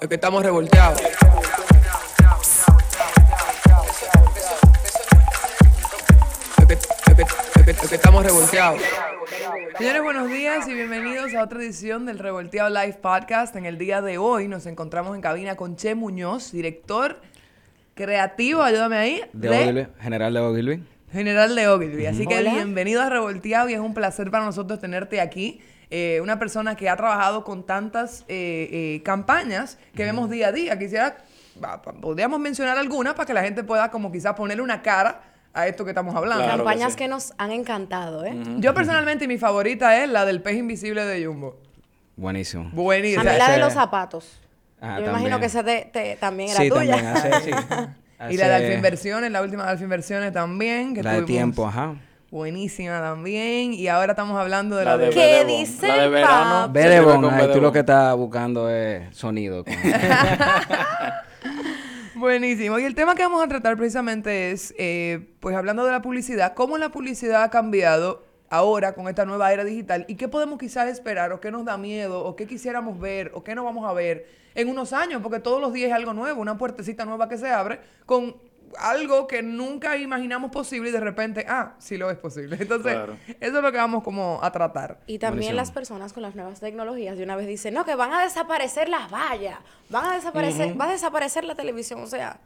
Es que estamos revolteados. Es que, es que- es que- es que estamos revolteados. Señores, buenos días y bienvenidos a otra edición del Revolteado Live Podcast. En el día de hoy nos encontramos en cabina con Che Muñoz, director creativo, ayúdame ahí, De Ogilvy, general de Ogilvy. General de Ogilvy. Así que Hola. bienvenido a Revolteado y es un placer para nosotros tenerte aquí. Eh, una persona que ha trabajado con tantas eh, eh, campañas que vemos día a día. Quisiera, podríamos mencionar algunas para que la gente pueda como quizás ponerle una cara a esto que estamos hablando. Claro que Campañas sí. que, nos han encantado, ¿eh? Yo personalmente mi favorita es la del pez invisible de Jumbo. Buenísimo. Buenísima. A mí la de los zapatos. Ah, Yo me imagino que esa te- te- también era Sí, tuya. también hace, sí. Y la de Alfa Inversiones, la última de Alfa Inversiones también. Que La de tuvimos tiempo, ajá. Buenísima también. Y ahora estamos hablando de la, La de... de ¿Qué dice La de verano. Bedebon, ahí tú lo que estás buscando es sonido. con- Buenísimo. Y el tema que vamos a tratar precisamente es, eh, pues hablando de la publicidad, cómo la publicidad ha cambiado ahora con esta nueva era digital y qué podemos quizás esperar o qué nos da miedo o qué quisiéramos ver o qué no vamos a ver en unos años, porque todos los días es algo nuevo, una puertecita nueva que se abre con algo que nunca imaginamos posible y de repente, ah, sí lo es posible. Entonces, Claro. eso es lo que vamos como a tratar. Y también Buenísimo. las personas con las nuevas tecnologías de una vez dicen, no, que van a desaparecer las vallas, van a desaparecer, va a desaparecer la televisión. O sea,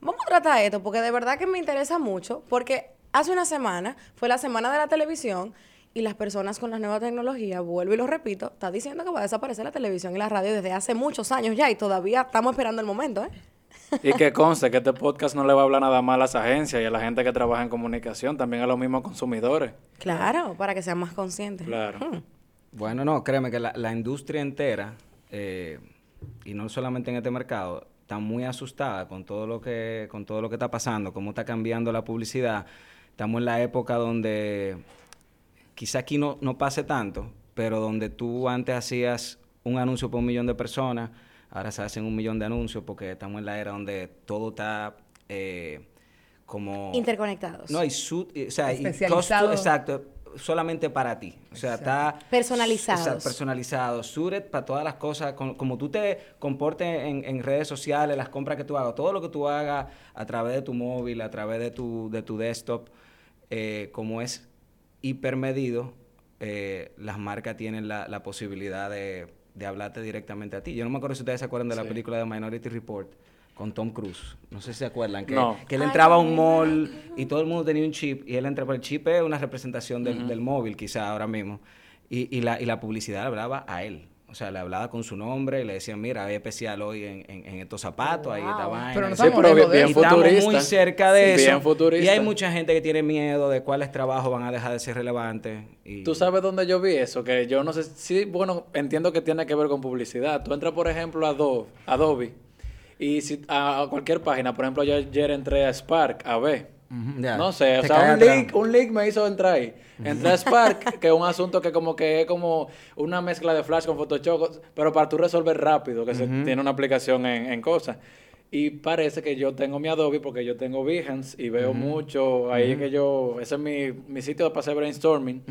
vamos a tratar esto, porque de verdad que me interesa mucho, porque hace una semana fue la semana de la televisión y las personas con las nuevas tecnologías, vuelvo y lo repito, está diciendo que va a desaparecer la televisión y la radio desde hace muchos años ya y todavía estamos esperando el momento, ¿eh? Y que conste que este podcast no le va a hablar nada más a las agencias y a la gente que trabaja en comunicación, también a los mismos consumidores. Claro, para que sean más conscientes. Claro. Hmm. Bueno, no, créeme que la, la industria entera, eh, y no solamente en este mercado, está muy asustada con todo lo que, con todo lo que está pasando, cómo está cambiando la publicidad. Estamos en la época donde quizá aquí no, no pase tanto, pero donde tú antes hacías un anuncio por un millón de personas, ahora se hacen un millón de anuncios porque estamos en la era donde todo está eh, como... Interconectados. No, y su, y- o sea, y costo- exacto, solamente para ti. O sea, está Personalizados. Exacto, personalizado, suited para todas las cosas, con- como tú te comportes en, en redes sociales, las compras que tú hagas, todo lo que tú hagas a través de tu móvil, a través de tu, de tu desktop, eh, como es hipermedido, eh, las marcas tienen la, la posibilidad de, de hablarte directamente a ti. Yo no me acuerdo si ustedes se acuerdan de la película de Minority Report con Tom Cruise. No sé si se acuerdan. Que, No. que él entraba a un mall y todo el mundo tenía un chip y él entraba. El chip es una representación del, del móvil, quizá ahora mismo. Y, y la, y la publicidad le hablaba a él. O sea, le hablaba con su nombre y le decían, mira, hay especial hoy en, en- en estos zapatos, ahí esta Wow. vaina. Pero no estamos pero bien y estamos futurista. muy cerca de Sí, eso. bien futurista. Y hay mucha gente que tiene miedo de cuáles trabajos van a dejar de ser relevantes. Y... ¿Tú sabes dónde yo vi eso? Que yo no sé si, bueno, entiendo que tiene que ver con publicidad. Tú entras, por ejemplo, a Adobe, Adobe y si, a, a cualquier página, por ejemplo, yo ayer entré a Spark, a ver. No sé, o Te sea, un link, un link me hizo entrar ahí. Entré a Spark, que es un asunto que como que es como una mezcla de Flash con Photoshop, pero para tú resolver rápido, que se tiene una aplicación en, en cosas. Y parece que yo tengo mi Adobe porque yo tengo Behance y veo mucho, ahí es que yo, ese es mi, mi sitio para hacer brainstorming.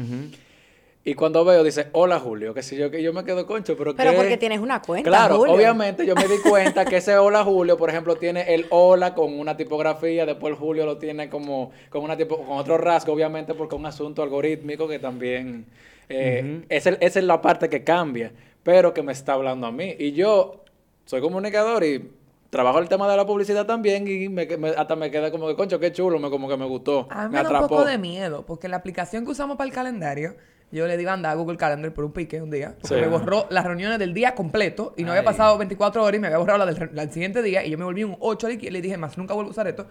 Y cuando veo, dice, hola Julio, que si yo, que yo me quedo concho, pero Pero ¿qué? porque tienes una cuenta, Claro, Julio. obviamente yo me di cuenta que ese hola Julio, por ejemplo, tiene el hola con una tipografía, después el Julio lo tiene como con una tipo, con otro rasgo, obviamente, porque es un asunto algorítmico que también eh, es el- esa es la parte que cambia, pero que me está hablando a mí. Y yo soy comunicador y trabajo el tema de la publicidad también y me, me- hasta me queda como que, concho, qué chulo, me, como que me gustó, A mí me me da un atrapó. poco de miedo, porque la aplicación que usamos para el calendario, yo le digo anda a Google Calendar por un pique un día, porque Sí. me borró las reuniones del día completo y no había Ay. pasado 24 horas y me había borrado la del, la del siguiente día y yo me volví un 8 y le dije, más nunca vuelvo a usar esto.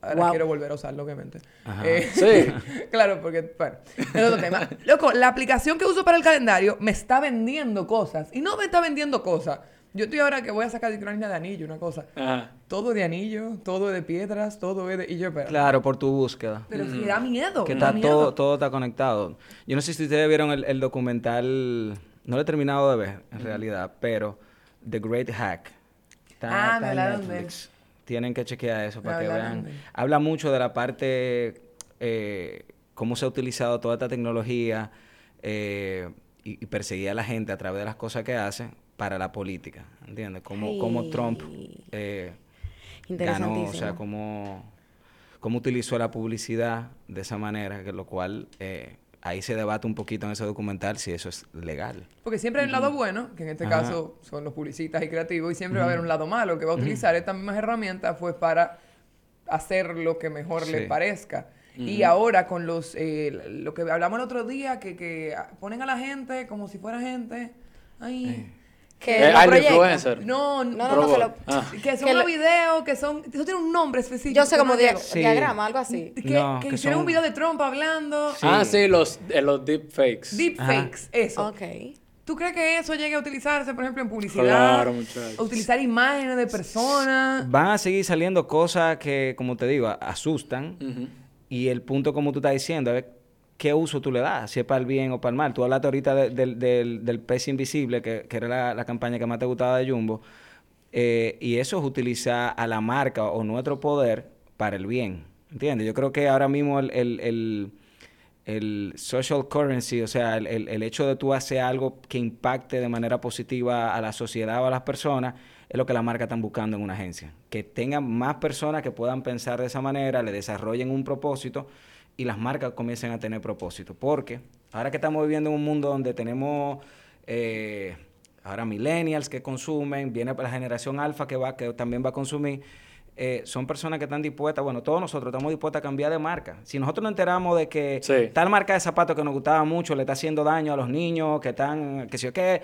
Ahora Wow. quiero volver a usarlo, obviamente. Ajá. Eh, Sí. claro, porque, bueno, es otro tema. Loco, la aplicación que uso para el calendario me está vendiendo cosas. Y no me está vendiendo cosas. Yo estoy ahora que voy a sacar de una línea de anillo, una cosa. Ajá. Todo de anillo, todo de piedras, todo es de... Y yo. Claro, por tu búsqueda. Pero es que da miedo. Que da está miedo. todo, todo está conectado. Yo no sé si ustedes vieron el, el documental, no lo he terminado de ver en realidad, pero The Great Hack. Está, Ah, está me hablaron de. Netflix. Tienen que chequear eso Me para que vean. de. Habla mucho de la parte, eh, cómo se ha utilizado toda esta tecnología eh, y, perseguir a la gente a través de las cosas que hace para la política, ¿entiendes? Como, como. Trump eh, ganó, o sea, cómo, cómo utilizó la publicidad de esa manera, que lo cual eh, ahí se debate un poquito en ese documental si eso es legal. Porque siempre hay un lado bueno, que en este Ajá. caso son los publicistas y creativos, y siempre va a haber un lado malo que va a utilizar estas mismas herramientas pues para hacer lo que mejor le Sí. parezca. Y ahora con los, eh, lo que hablamos el otro día, que, que ponen a la gente como si fuera gente. Ay. Que Eh, lo proyecta. influencer. No, No, no, no, que lo- Ah. Que son Que unos lo- videos que son. Eso tiene un nombre específico. Yo sé como no dia- Sí. diagrama, algo así. Que, No, que que hicieron son- un video de Trump hablando. Ah, sí, los, eh, los deepfakes. Deepfakes, eso. Ok. ¿Tú crees que eso llegue a utilizarse, por ejemplo, en publicidad? Claro, muchachos. A utilizar imágenes de personas. Van a seguir saliendo cosas que, como te digo, a- asustan. Y el punto, como tú estás diciendo, es qué uso tú le das, si es para el bien o para el mal. Tú hablaste ahorita de- del, del, del pez invisible, que, que era la, la campaña que más te gustaba de Jumbo. Eh, y eso es utilizar a la marca o nuestro poder para el bien. ¿Entiendes? Yo creo que ahora mismo el, el, el- social currency, o sea, el hecho de tú hacer algo que impacte de manera positiva a la sociedad o a las personas, es lo que las marcas están buscando en una agencia. Que tengan más personas que puedan pensar de esa manera, le desarrollen un propósito y las marcas comiencen a tener propósito. Porque ahora que estamos viviendo en un mundo donde tenemos eh, ahora millennials que consumen, viene la generación alfa que va, que también va a consumir, eh, son personas que están dispuestas, bueno, todos nosotros estamos dispuestos a cambiar de marca. Si nosotros nos enteramos de que Sí. tal marca de zapatos que nos gustaba mucho le está haciendo daño a los niños, que están, que sé yo qué,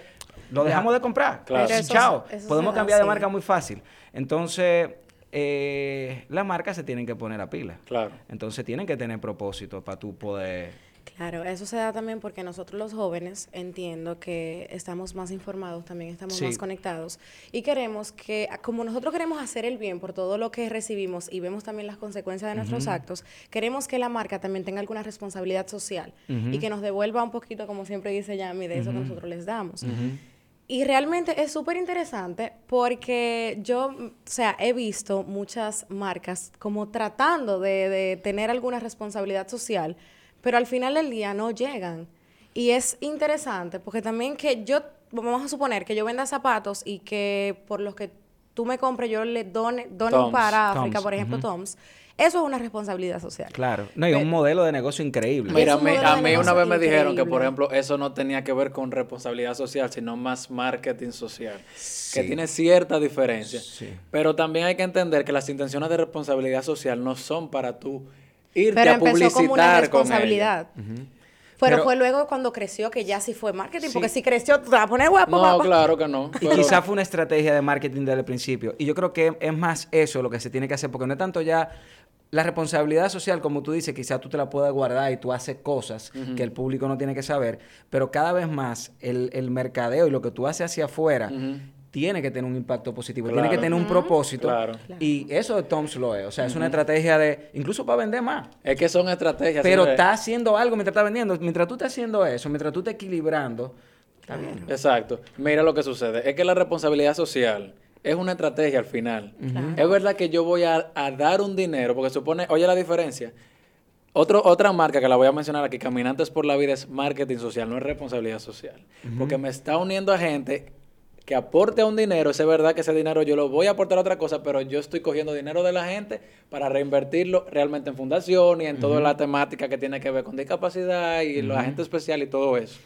lo dejamos de comprar. Claro. Eso- chao. eso Podemos cambiar de marca muy fácil. Entonces, eh, las marcas se tienen que poner a pila. Claro. Entonces tienen que tener propósito para tú poder... Claro, eso se da también porque nosotros los jóvenes entiendo que estamos más informados, también estamos Sí. más conectados y queremos que, como nosotros queremos hacer el bien por todo lo que recibimos y vemos también las consecuencias de nuestros actos, queremos que la marca también tenga alguna responsabilidad social y que nos devuelva un poquito, como siempre dice Yami, de eso que nosotros les damos. Y realmente es súper interesante porque yo, o sea, he visto muchas marcas como tratando de, de tener alguna responsabilidad social, pero al final del día no llegan. Y es interesante porque también que yo, vamos a suponer que yo venda zapatos y que por los que tú me compres yo le done, done Toms. para África, Toms, por ejemplo, Toms, eso es una responsabilidad social. Claro. No, y un modelo de negocio increíble. Mira, a mí, a una vez me dijeron que, por ejemplo, eso no tenía que ver con responsabilidad social, sino más marketing social, Sí. que tiene cierta diferencia. Sí. Pero también hay que entender que las intenciones de responsabilidad social no son para tú irte Pero a empezó publicitar como una con ella. responsabilidad. Pero, Pero- fue luego cuando creció que ya sí fue marketing, Sí. porque si creció, tú te vas a poner guapo, No, guapo. claro que no. Y pero- quizá fue una estrategia de marketing desde el principio. Y yo creo que es más eso lo que se tiene que hacer, porque no es tanto ya la responsabilidad social, como tú dices, quizá tú te la puedas guardar y tú haces cosas que el público no tiene que saber, pero cada vez más el, el mercadeo y lo que tú haces hacia afuera tiene que tener un impacto positivo, tiene que tener un propósito. Claro. Y eso de Tom's lo es. O sea, es una estrategia de, incluso para vender más. Es que son estrategias. Pero está haciendo algo mientras está vendiendo. Mientras tú estás haciendo eso, mientras tú estás equilibrando, está bien. Exacto. Mira lo que sucede. Es que la responsabilidad social es una estrategia al final. Es verdad que yo voy a, a dar un dinero, porque supone, oye la diferencia. Otro, otra marca que la voy a mencionar aquí, Caminantes por la Vida, es marketing social, no es responsabilidad social. Porque me está uniendo a gente que aporte un dinero. Es verdad que ese dinero yo lo voy a aportar a otra cosa, pero yo estoy cogiendo dinero de la gente para reinvertirlo realmente en fundación y en toda la temática que tiene que ver con discapacidad y la gente especial y todo eso.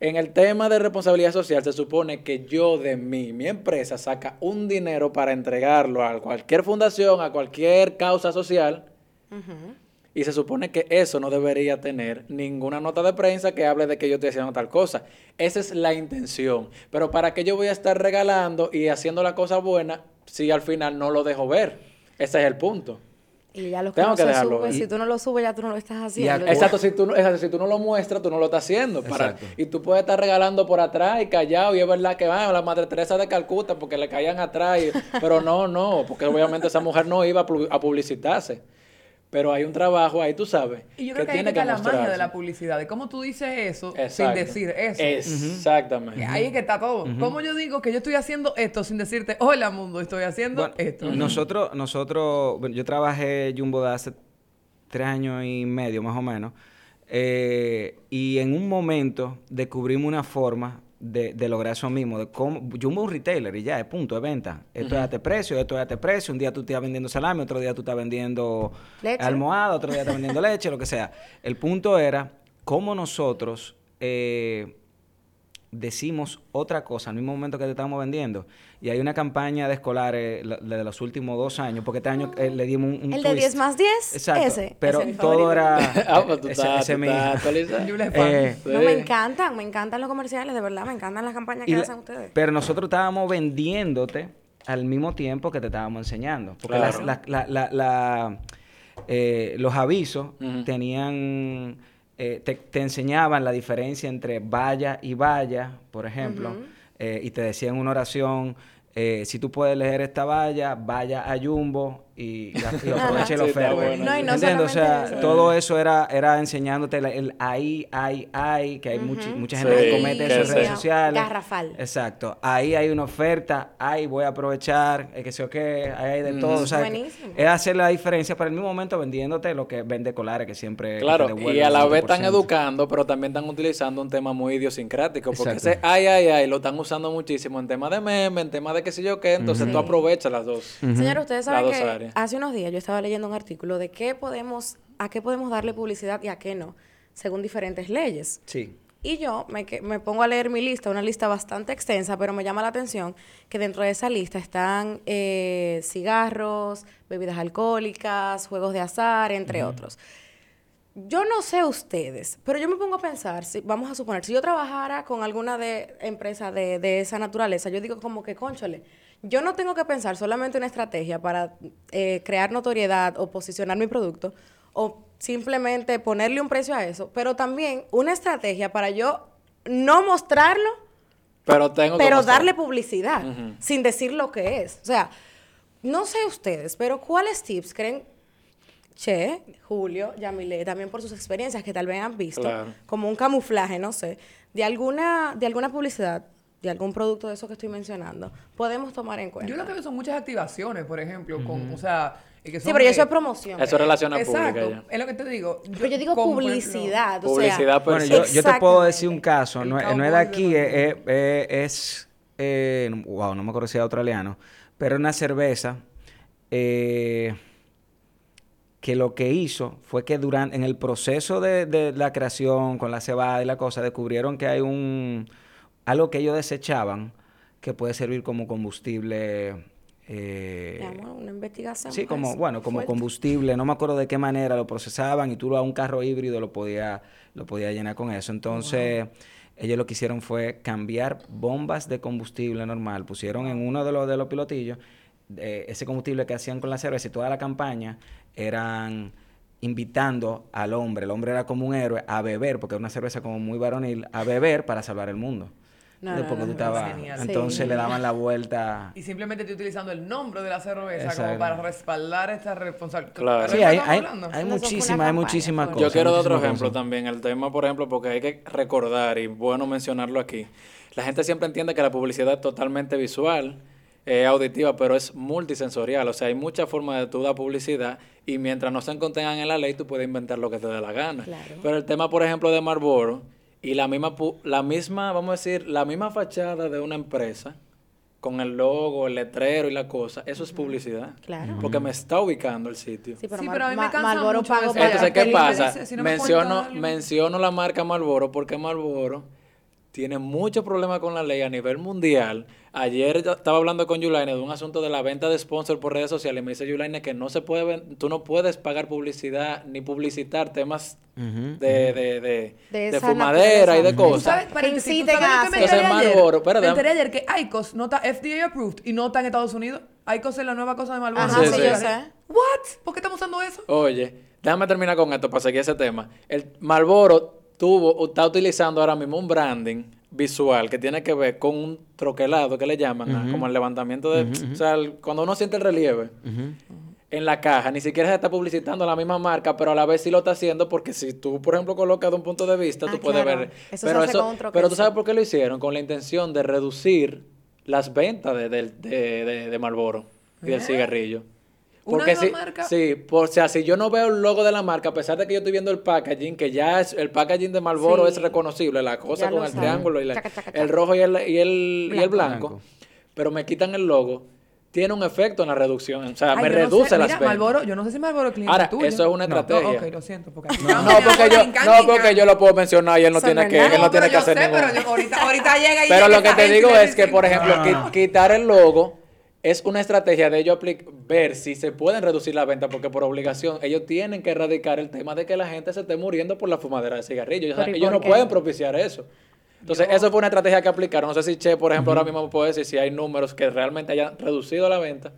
En el tema de responsabilidad social se supone que yo de mí, mi empresa, saca un dinero para entregarlo a cualquier fundación, a cualquier causa social. Y se supone que eso no debería tener ninguna nota de prensa que hable de que yo estoy haciendo tal cosa. Esa es la intención. Pero ¿para qué yo voy a estar regalando y haciendo la cosa buena si al final no lo dejo ver? Ese es el punto. Y ya lo que Tengo no que se dejarlo sube, ver. si tú no lo subes, ya tú no lo estás haciendo. Exacto, si tú, no- exacto, si tú no lo muestras, tú no lo estás haciendo. Para, y tú puedes estar regalando por atrás y callado. Y es verdad que van a la Madre Teresa de Calcuta porque le caían atrás. y- pero no, no, porque obviamente esa mujer no iba a pu- a publicitarse. Pero hay un trabajo ahí, tú sabes. Y yo creo que, ahí tiene está la magia de la publicidad, de cómo tú dices eso sin decir eso. Exactamente. Ahí es que está todo. ¿Cómo yo digo que yo estoy haciendo esto sin decirte, hola mundo, estoy haciendo Bueno, esto? Nosotros, nosotros, bueno, yo trabajé Jumbo de hace tres años y medio más o menos. eh, y en un momento descubrimos una forma de, de lograr eso mismo. De cómo, es un retailer y ya, es punto, es venta. Esto es a este precio, esto es a este precio. Un día tú estás vendiendo salami, otro día tú estás vendiendo Leche. almohada, otro día estás vendiendo leche, lo que sea. El punto era cómo nosotros eh, decimos otra cosa al mismo momento que te estamos vendiendo. Y hay una campaña de escolares la- de los últimos dos años, porque este año eh, le dimos un, un El de twist. 10 más 10, Exacto. ese. Pero ese todo favorito. era... ah, pues tú ese- estás, ese. Eh. No, me encantan, me encantan los comerciales, de verdad, me encantan las campañas que Y hacen ustedes. Pero nosotros estábamos vendiéndote al mismo tiempo que te estábamos enseñando. Porque las- Claro. las- la- la- la- eh, los avisos tenían... eh, te, te enseñaban la diferencia entre valla y valla, por ejemplo, eh, y te decían una oración, eh, si tú puedes leer esta valla, vaya a Jumbo y, y, y aproveche la oferta. bueno, No, y no. O sea, eso. todo eso era, era enseñándote el, el ahí, ahí, ahí, que hay muchi- mucha gente Sí, que comete eso en redes sociales. Garrafal. Exacto. Ahí hay una oferta, ahí voy a aprovechar, eh, que sé o qué, ahí hay de todo. O sea, Buenísimo. es hacer la diferencia, pero al mismo momento vendiéndote lo que vende Colares, que siempre que Claro, te y a el la vez están 20%. educando, pero también están utilizando un tema muy idiosincrático. Porque Exacto. ese ay, ay, ay lo están usando muchísimo en tema de meme, en tema de qué sé yo qué. Entonces tú aprovechas las dos. Señora, ustedes Las saben dos que áreas. Hace unos días yo estaba leyendo un artículo de qué podemos, a qué podemos darle publicidad y a qué no, según diferentes leyes. Sí. Y yo me, me pongo a leer mi lista, una lista bastante extensa, pero me llama la atención que dentro de esa lista están eh, cigarros, bebidas alcohólicas, juegos de azar, entre otros. Yo no sé ustedes, pero yo me pongo a pensar, si, vamos a suponer, si yo trabajara con alguna de empresa de, de esa naturaleza, yo digo como que, conchole, yo no tengo que pensar solamente una estrategia para eh, crear notoriedad o posicionar mi producto, o simplemente ponerle un precio a eso, pero también una estrategia para yo no mostrarlo, Pero tengo darle publicidad, sin decir lo que es. O sea, no sé ustedes, pero ¿cuáles tips creen Che, Julio, Yamile, también por sus experiencias que tal vez han visto, Claro. como un camuflaje, no sé, de alguna, de alguna publicidad, de algún producto de eso que estoy mencionando, podemos tomar en cuenta? Yo lo que veo son muchas activaciones, por ejemplo, con, o sea... que sí, pero de- eso es promoción. Eso es relación Exacto, pública ya. es lo que te digo. pero yo digo como, ejemplo, publicidad, o Publicidad, sea, pero Bueno, yo, yo te puedo decir un caso, no, es- no es de aquí, es, es- es- es, eh, wow, no me acuerdo si es australiano, pero una cerveza eh, que lo que hizo fue que durante, en el proceso de, de la creación con la cebada y la cosa, descubrieron que hay un, algo que ellos desechaban que puede servir como combustible. eh, una investigación. Sí, como, bueno, como fuerte. combustible, no me acuerdo de qué manera lo procesaban y tú a un carro híbrido lo podía, lo podía llenar con eso. Entonces, ellos lo que hicieron fue cambiar bombas de combustible normal, pusieron en uno de los, de los pilotillos eh, ese combustible que hacían con la cerveza y toda la campaña eran invitando al hombre, el hombre era como un héroe, a beber, porque era una cerveza como muy varonil, a beber para salvar el mundo. No, Entonces, no, porque no, tú estabas- entonces Sí. le daban la vuelta. Y simplemente estoy utilizando el nombre de la cerveza como para respaldar esta responsabilidad. Claro. Sí, hay, muchísimas, hay muchísimas cosas. Yo quiero dar otro ejemplo cosas. también. El tema, por ejemplo, porque hay que recordar y bueno mencionarlo aquí. La gente siempre entiende que la publicidad es totalmente visual, eh, auditiva, pero es multisensorial. O sea, hay muchas formas de tú dar publicidad y mientras no se contengan en la ley, tú puedes inventar lo que te dé la gana. Claro. Pero el tema, por ejemplo, de Marlboro y la misma, pu- la misma, vamos a decir, la misma fachada de una empresa con el logo, el letrero y la cosa, eso es publicidad. Claro. Porque me está ubicando el sitio. Sí, pero, Sí, Mar- pero a mí me cansa Marlboro mucho la Entonces, ¿qué pasa? si no menciono, menciono la marca Marlboro porque Marlboro tiene muchos problemas con la ley a nivel mundial. Ayer yo estaba hablando con Yulaine de un asunto de la venta de sponsor por redes sociales y me dice Yulaine que no se puede, tú no puedes pagar publicidad ni publicitar temas de, de, de, De fumadera y de naturaleza. ¿Tú cosas. sabes, paréntesis, ¿tú inciten sabes a lo que me hacer. enteré Entonces? Marlboro, espérate, Me enteré ayer que ICOS no está FDA approved y no está en Estados Unidos. ICOS es la nueva cosa de Marlboro. Ajá, Sí, sí, sí. yo sé. What? ¿Por qué estamos usando eso? Oye, déjame terminar con esto para seguir ese tema. El Marlboro tuvo, está utilizando ahora mismo un branding visual que tiene que ver con un troquelado que le llaman, ah, como el levantamiento de... O sea, el- cuando uno siente el relieve en la caja, ni siquiera se está publicitando la misma marca, pero a la vez sí lo está haciendo porque si tú, por ejemplo, colocas de un punto de vista, Ah, tú puedes claro. ver... Eso pero, eso, pero tú sabes por qué lo hicieron, con la intención de reducir las ventas de, de, de, de Marlboro y del cigarrillo. Una Porque si, marca. sí, por, o sea, si yo no veo el logo de la marca, a pesar de que yo estoy viendo el packaging, que ya es, el packaging de Marlboro Sí. es reconocible, la cosa Ya con el triángulo y la- Chaca, chaca, el rojo y el, y el, y el Blanco. blanco, Blanco. pero me quitan el logo, tiene un efecto en la reducción, o sea, Ay, me yo no reduce sé, las mira, ventas. Marlboro, yo no sé si Marlboro es cliente Ahora, tuyo. eso es una estrategia. No, ok, lo siento. Porque No, no, porque yo, no, porque yo lo puedo mencionar y él no tiene que, él no tiene que hacer sé, ningún... pero ahorita, ahorita llega y Pero lo que te digo es que, por ejemplo, quitar el logo es una estrategia de ellos ver si se pueden reducir la venta, porque por obligación ellos tienen que erradicar el tema de que la gente se esté muriendo por la fumadera de cigarrillos. O sea, Pero, ¿y ellos no qué? pueden propiciar eso. Entonces, eso fue una estrategia que aplicaron. No sé si Che, por ejemplo, ahora mismo me puede decir si hay números que realmente hayan reducido la venta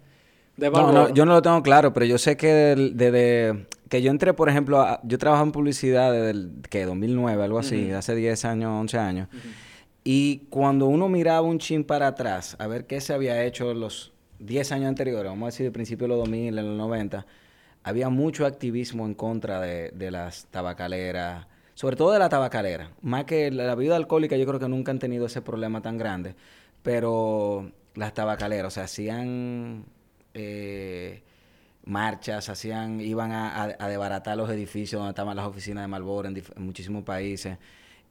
de No, no, yo no lo tengo claro, pero yo sé que desde que yo entré, por ejemplo, a- yo trabajo en publicidad desde el que 2009, algo así, hace 10 años, 11 años. Y cuando uno miraba un chin para atrás, a ver qué se había hecho los 10 años anteriores, vamos a decir, de principio de los 2000, en los 90, había mucho activismo en contra de, las tabacaleras, sobre todo de la tabacalera. Más que la, la bebida alcohólica, yo creo que nunca han tenido ese problema tan grande, pero las tabacaleras, o sea, hacían eh, marchas, hacían, iban a, a, desbaratar los edificios donde estaban las oficinas de Marlboro en, en muchísimos países.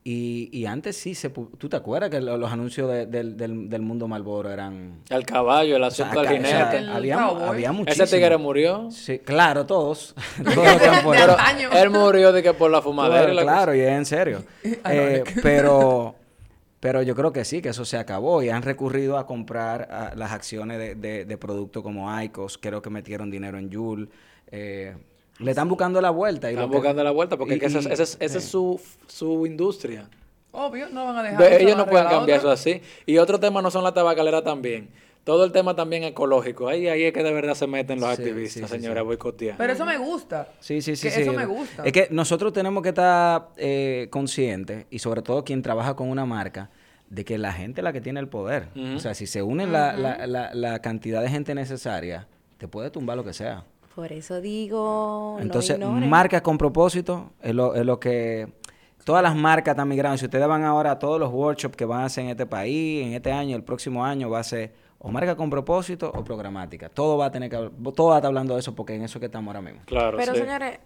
Y, y antes sí, se, pu- ¿tú te acuerdas que lo- los anuncios de- del, del, del mundo Marlboro eran... El caballo, el o sea, asunto del acá- o sea, jinete. El había, había muchísimo. Ese tigre murió. Sí, claro, todos. todos los que han puesto. Pero él murió de que por la fumadera Claro, y la claro, y es en serio. Eh, pero, pero yo creo que sí, que eso se acabó y han recurrido a comprar las acciones de, de, de productos como Icos, creo que metieron dinero en Joule. eh, le están buscando la vuelta. Y Están que- buscando la vuelta porque y- que esa, es- esa es, su, su industria. Obvio, no van a dejar. Eso, ellos no pueden cambiar otra. eso así. Y otro tema no son la tabacalera también. Todo el tema también ecológico. Ahí, ahí es que de verdad se meten los Sí, activistas, sí, señora, sí. boicotear. Pero eso me gusta. Sí, sí, sí. Que sí. Eso me gusta. Es que nosotros tenemos que estar eh, conscientes, y sobre todo quien trabaja con una marca, de que la gente es la que tiene el poder. O sea, si se une la, la, la, la cantidad de gente necesaria, te puede tumbar lo que sea. Por eso digo, Entonces, no marcas con propósito es lo, es lo que... Todas las marcas están migrando. Si ustedes van ahora a todos los workshops que van a hacer en este país, en este año, el próximo año, va a ser o marca con propósito o programática. Todo va a tener que... Todo va a estar hablando de eso porque en eso es que estamos ahora mismo. Claro, Pero sí. señores,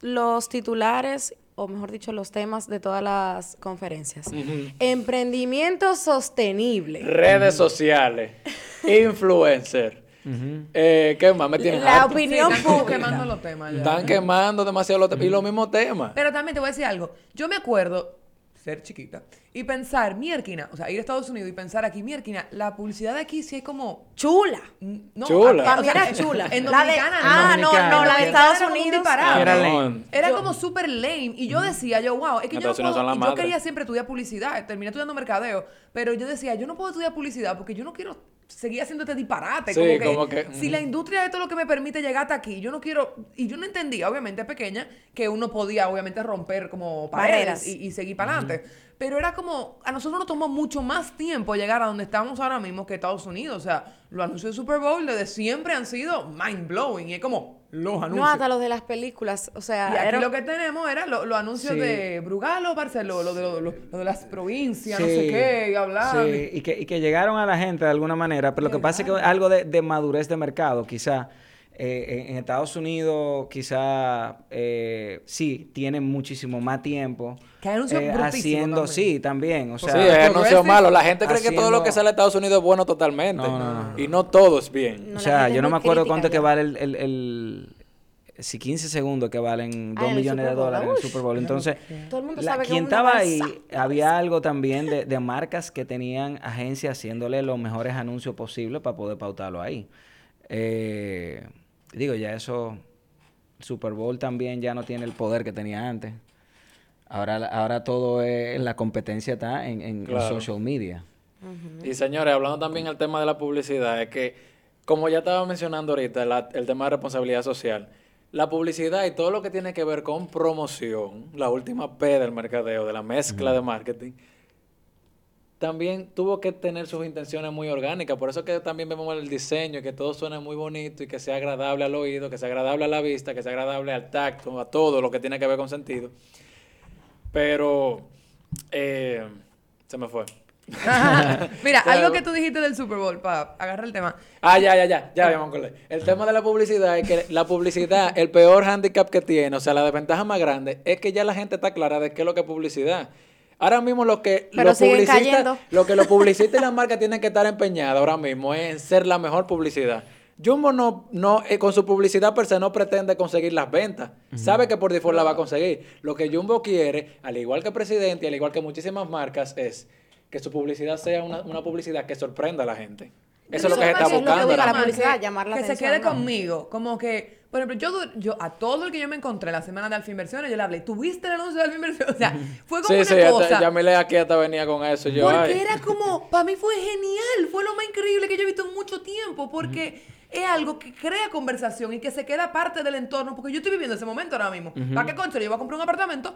los titulares, o mejor dicho, los temas de todas las conferencias. Emprendimiento sostenible. Redes sociales, influencer. Eh, ¿Qué más me tienen La harto? opinión Sí, pública. quemando los temas ya. Están quemando demasiado los temas. Y los mismos temas. Pero también te voy a decir algo. Yo me acuerdo ser chiquita y pensar, mierquina, o sea, ir a Estados Unidos y pensar aquí, mierquina, la publicidad de aquí sí es como... Chula. No, Chula. Para mí era chula. En La de- Dominicana ah, no. no, la de Estados era como un Unidos. Era lame. Era como súper lame. Y yo decía, yo, wow, es que yo, no puedo- y yo madre. quería siempre estudiar publicidad. Terminé estudiando mercadeo. Pero yo decía, yo no puedo estudiar publicidad porque yo no quiero seguir haciendo este disparate. Sí, como que, como que, si la industria es todo lo que me permite llegar hasta aquí, yo no quiero... Y yo no entendía, obviamente, pequeña, que uno podía, obviamente, romper como paredes y, y seguir para adelante. Pero era como, a nosotros nos tomó mucho más tiempo llegar a donde estamos ahora mismo que Estados Unidos. O sea, los anuncios de Super Bowl desde siempre han sido mind blowing. Y es como los anuncios. No, hasta los de las películas. O sea, Y aquí era- lo que tenemos era lo- los anuncios Sí. de Brugalo, Barcelona, lo de, lo, lo- lo de las provincias, no Sí, sé qué, y hablar. Sí, y que, y que llegaron a la gente de alguna manera, pero lo que pasa es que algo de, de madurez de mercado, quizá eh, en, en Estados Unidos, quizá eh, sí, tienen muchísimo más tiempo. Que brutísimos haciendo, también. sí, también. O sea, Sí, es anuncio malo. La gente cree que todo lo que sale de Estados Unidos es bueno totalmente. No, no, no. Y no todo es bien. No, o sea, yo no me acuerdo crítica cuánto que vale el, el, el- si 15 segundos que valen Ah, 2 en el millones de dólares en el. Super Bowl. Entonces, Todo el mundo la- sabe que quien estaba ahí, había algo también de, de marcas que tenían agencias haciéndole los mejores anuncios posibles para poder pautarlo ahí. Eh, digo, ya eso, Super Bowl también ya no tiene el poder que tenía antes. Ahora, ahora todo es, la competencia está en, en- social media. Y señores, hablando también del tema de la publicidad, es que, como ya estaba mencionando ahorita, la- el tema de responsabilidad social, la publicidad y todo lo que tiene que ver con promoción, la última P del mercadeo, de la mezcla de marketing, también tuvo que tener sus intenciones muy orgánicas. Por eso que también vemos el diseño, que todo suene muy bonito y que sea agradable al oído, que sea agradable a la vista, que sea agradable al tacto, a todo lo que tiene que ver con sentido. Pero, eh, se me fue. Mira, Claro. algo que tú dijiste del Super Bowl, para agarrar el tema. Ah, ya, ya, ya, ya, me acordé. El tema de la publicidad es que la publicidad, el peor handicap que tiene, o sea, la desventaja más grande, es que ya la gente está clara de qué es lo que es publicidad. Ahora mismo lo que Pero los publicistas, lo que los publicistas y las marcas tienen que estar empeñadas ahora mismo es en ser la mejor publicidad. Jumbo no, no eh, con su publicidad per se no pretende conseguir las ventas. Sabe que por default la va a conseguir. Lo que Jumbo quiere, al igual que Presidente y al igual que muchísimas marcas, es que su publicidad sea una, una publicidad que sorprenda a la gente. Eso es lo que se está Eso es lo que buscando. busca ahora la mismo. publicidad, que, llamar la que se quede ¿no? conmigo. Como que, por ejemplo, yo, a todo el que yo me encontré la semana de Alfa Inversiones, yo le hablé, ¿tuviste el anuncio de Alfa Inversiones? O sea, fue como Sí, una sí, hasta- cosa. ya me leí aquí hasta venía con eso. Yo, porque ay. era como, para mí fue genial, fue lo más increíble que yo he visto en mucho tiempo, porque es algo que crea conversación y que se queda parte del entorno, porque yo estoy viviendo ese momento ahora mismo. ¿Para qué concho? Yo iba a comprar un apartamento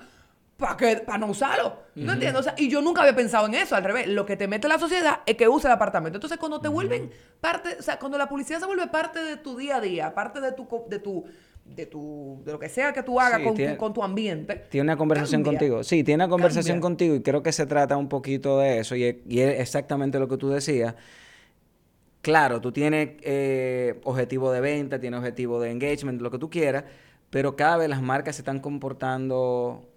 para para no usarlo. ¿No entiendes? O sea, y yo nunca había pensado en eso, al revés. Lo que te mete la sociedad es que usa el apartamento. Entonces, cuando te vuelven parte, o sea, cuando la publicidad se vuelve parte de tu día a día, parte de tu de tu de tu de lo que sea que tú hagas Sí, con, tiene- tu, con tu ambiente. Tiene una conversación cambia. contigo. Sí, tiene una conversación Cambia. contigo y creo que se trata un poquito de eso y es, y es exactamente lo que tú decías. Claro, tú tienes eh, objetivo de venta, tienes objetivo de engagement, lo que tú quieras, pero cada vez las marcas se están comportando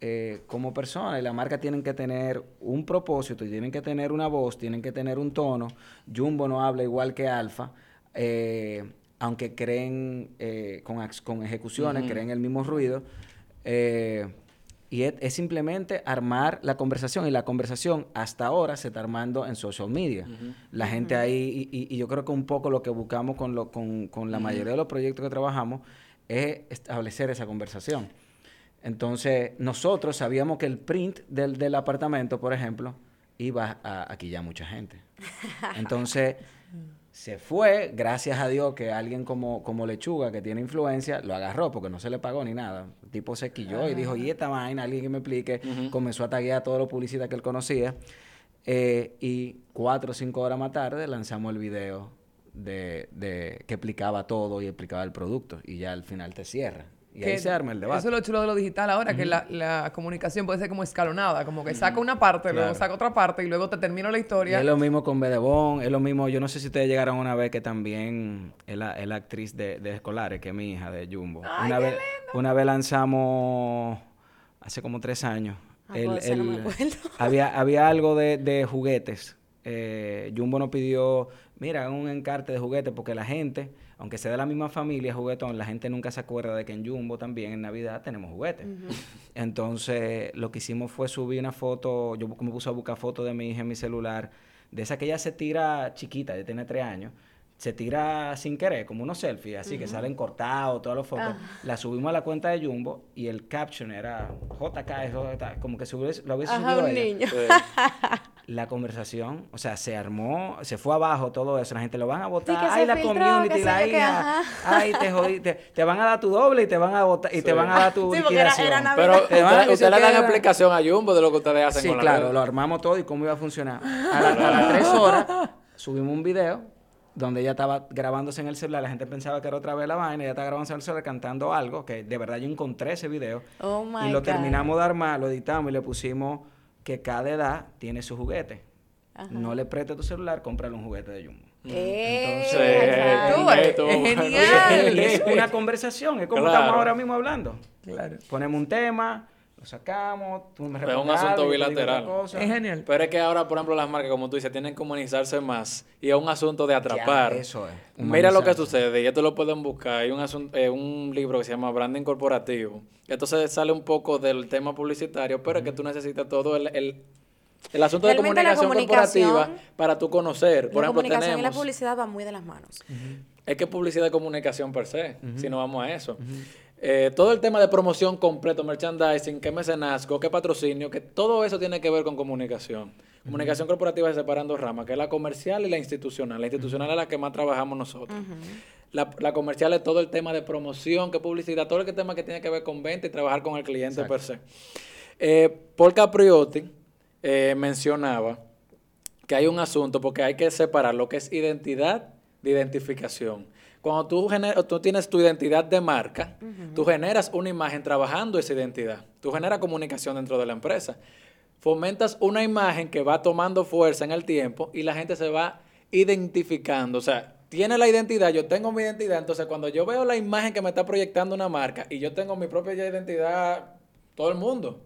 eh, como personas y las marcas tienen que tener un propósito, y tienen que tener una voz, tienen que tener un tono. Jumbo no habla igual que Alfa, eh, aunque creen eh, con, con ejecuciones, creen el mismo ruido. eh, y es, es simplemente armar la conversación. Y la conversación hasta ahora se está armando en social media. La gente ahí, y, y- y yo creo que un poco lo que buscamos con, lo, con, con la mayoría de los proyectos que trabajamos es establecer esa conversación. Entonces, nosotros sabíamos que el print del, del apartamento, por ejemplo, iba a, a quillar mucha gente. Entonces, se fue, gracias a Dios que alguien como, como Lechuga, que tiene influencia, lo agarró porque no se le pagó ni nada. El tipo se quilló y dijo, y esta vaina, alguien que me explique. Comenzó a taguear a todos los publicistas que él conocía. Eh, y cuatro o cinco horas más tarde lanzamos el video de, de- que explicaba todo y explicaba el producto. Y ya al final te cierra. Y ahí se arma el debate. Eso es lo chulo de lo digital ahora, que la, la comunicación puede ser como escalonada, como que saca una parte, luego saca otra parte y luego te termino la Y historia. es lo mismo con Bedebón, es lo mismo, yo no sé si ustedes llegaron una vez que también es la, es la actriz de, de Escolares, que es mi hija de Jumbo. una, vez, una vez lanzamos, hace como tres años, Ah, pues ese no me acuerdo. había, había algo de, de juguetes. Eh, Jumbo nos pidió, mira, un encarte de juguetes, porque la gente, aunque sea de la misma familia, juguetón, la gente nunca se acuerda de que en Jumbo también en Navidad tenemos juguetes. Entonces, lo que hicimos fue subir una foto, yo me puse a buscar fotos de mi hija en mi celular, de esa que ella se tira chiquita, ella tiene tres años, se tira sin querer, como unos selfies, así que salen cortados, todas las fotos. La subimos a la cuenta de Jumbo y el caption era JK, JK, como que hubiese- lo hubiese Ajá, subido un ella. niño. La conversación, o sea, se armó, se fue abajo todo eso. La gente lo van a votar. Sí, ay, la filtró, community, la hija. ajá. Ay, te jodiste. Te van a dar tu doble y te van a votar y te van a dar tu Sí, era- liquidación. era. Pero Te van a usted- ustedes le dan explicación a Jumbo de lo que ustedes hacen Sí, con la claro, lo armamos todo y cómo iba a funcionar. A, la- a las tres horas subimos un video donde ella estaba grabándose en el celular. La gente pensaba que era otra vez la vaina. Ella estaba grabándose en el celular cantando algo que de verdad yo encontré ese video. Oh my y lo God. terminamos de armar, lo editamos y le pusimos que cada edad tiene su juguete. No le preste tu celular, cómprale un juguete de Jumbo. Eh, Entonces, eh, es- genial. Es una conversación, es como Claro. estamos ahora mismo hablando. Claro. Ponemos un tema, lo sacamos, tú me Es un asunto te bilateral. Es genial. Pero es que ahora, por ejemplo, las marcas, como tú dices, tienen que humanizarse más. Y es un asunto de Ya, atrapar. eso es. Mira lo que sucede, y esto lo pueden buscar. Hay un, asun- eh, un libro que se llama Branding Corporativo. Entonces sale un poco del tema publicitario, pero es que tú necesitas todo el, el, el asunto de Realmente comunicación, comunicación- corporativa para tú conocer. Por la ejemplo, comunicación y la tenemos... publicidad van muy de las manos. Es que publicidad y comunicación per se, si no vamos a eso. Eh, todo el tema de promoción completo, merchandising, qué mecenazgo, qué patrocinio, que todo eso tiene que ver con comunicación. Comunicación corporativa se separa en dos ramas, que es la comercial y la institucional. La institucional es la que más trabajamos nosotros. la, la comercial es todo el tema de promoción, que publicidad, todo el tema que tiene que ver con venta y trabajar con el cliente per se. Eh, Paul Capriotti eh, mencionaba que hay un asunto porque hay que separar lo que es identidad de identificación. Cuando tú, tienes tu identidad de marca, tú generas una imagen trabajando esa identidad. Tú generas comunicación dentro de la empresa. fomentas una imagen que va tomando fuerza en el tiempo y la gente se va identificando. O sea, tiene la identidad, yo tengo mi identidad, entonces cuando yo veo la imagen que me está proyectando una marca y yo tengo mi propia identidad, todo el mundo.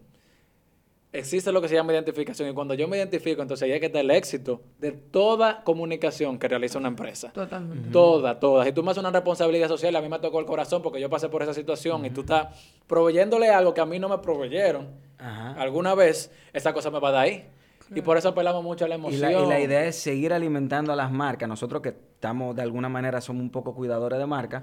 Existe lo que se llama identificación y cuando yo me identifico, entonces ahí es que está el éxito de toda comunicación que realiza una empresa. Totalmente. Toda, toda. Si tú me haces una responsabilidad social, a mí me tocó el corazón porque yo pasé por esa situación y tú estás proveyéndole algo que a mí no me proveyeron Ajá. alguna vez, esa cosa me va de ahí. Y por eso apelamos mucho a la Y emoción. la, y la idea es seguir alimentando a las marcas. Nosotros que estamos, de alguna manera, somos un poco cuidadores de marca,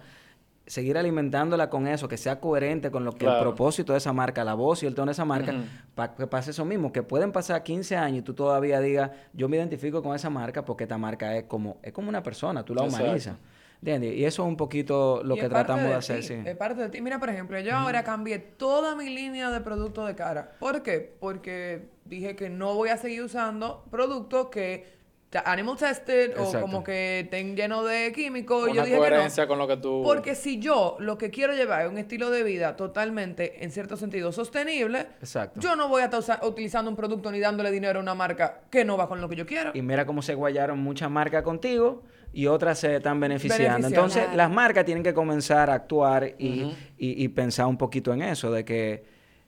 seguir alimentándola con eso, que sea coherente con lo que el propósito de esa marca, la voz y el tono de esa marca, para que pase eso mismo, que pueden pasar 15 años y tú todavía digas, yo me identifico con esa marca porque esta marca es como, es como una persona, tú la Exacto. humanizas. ¿Entiendes? Y eso es un poquito lo Y que tratamos de, hacer, ti, sí. Es parte de ti. Mira, por ejemplo, yo ahora cambié toda mi línea de productos de cara. ¿Por qué? Porque dije que no voy a seguir usando productos que animal tested o como que estén llenos de químicos. Yo Una dije que no. coherencia con lo que tú... Porque si yo lo que quiero llevar es un estilo de vida totalmente, en cierto sentido, sostenible, Exacto. yo no voy a estar utilizando un producto ni dándole dinero a una marca que no va con lo que yo quiero. Y mira cómo se guayaron muchas marcas contigo y otras se están beneficiando. Beneficiando. Entonces, Claro. las marcas tienen que comenzar a actuar y, y- y pensar un poquito en eso, de que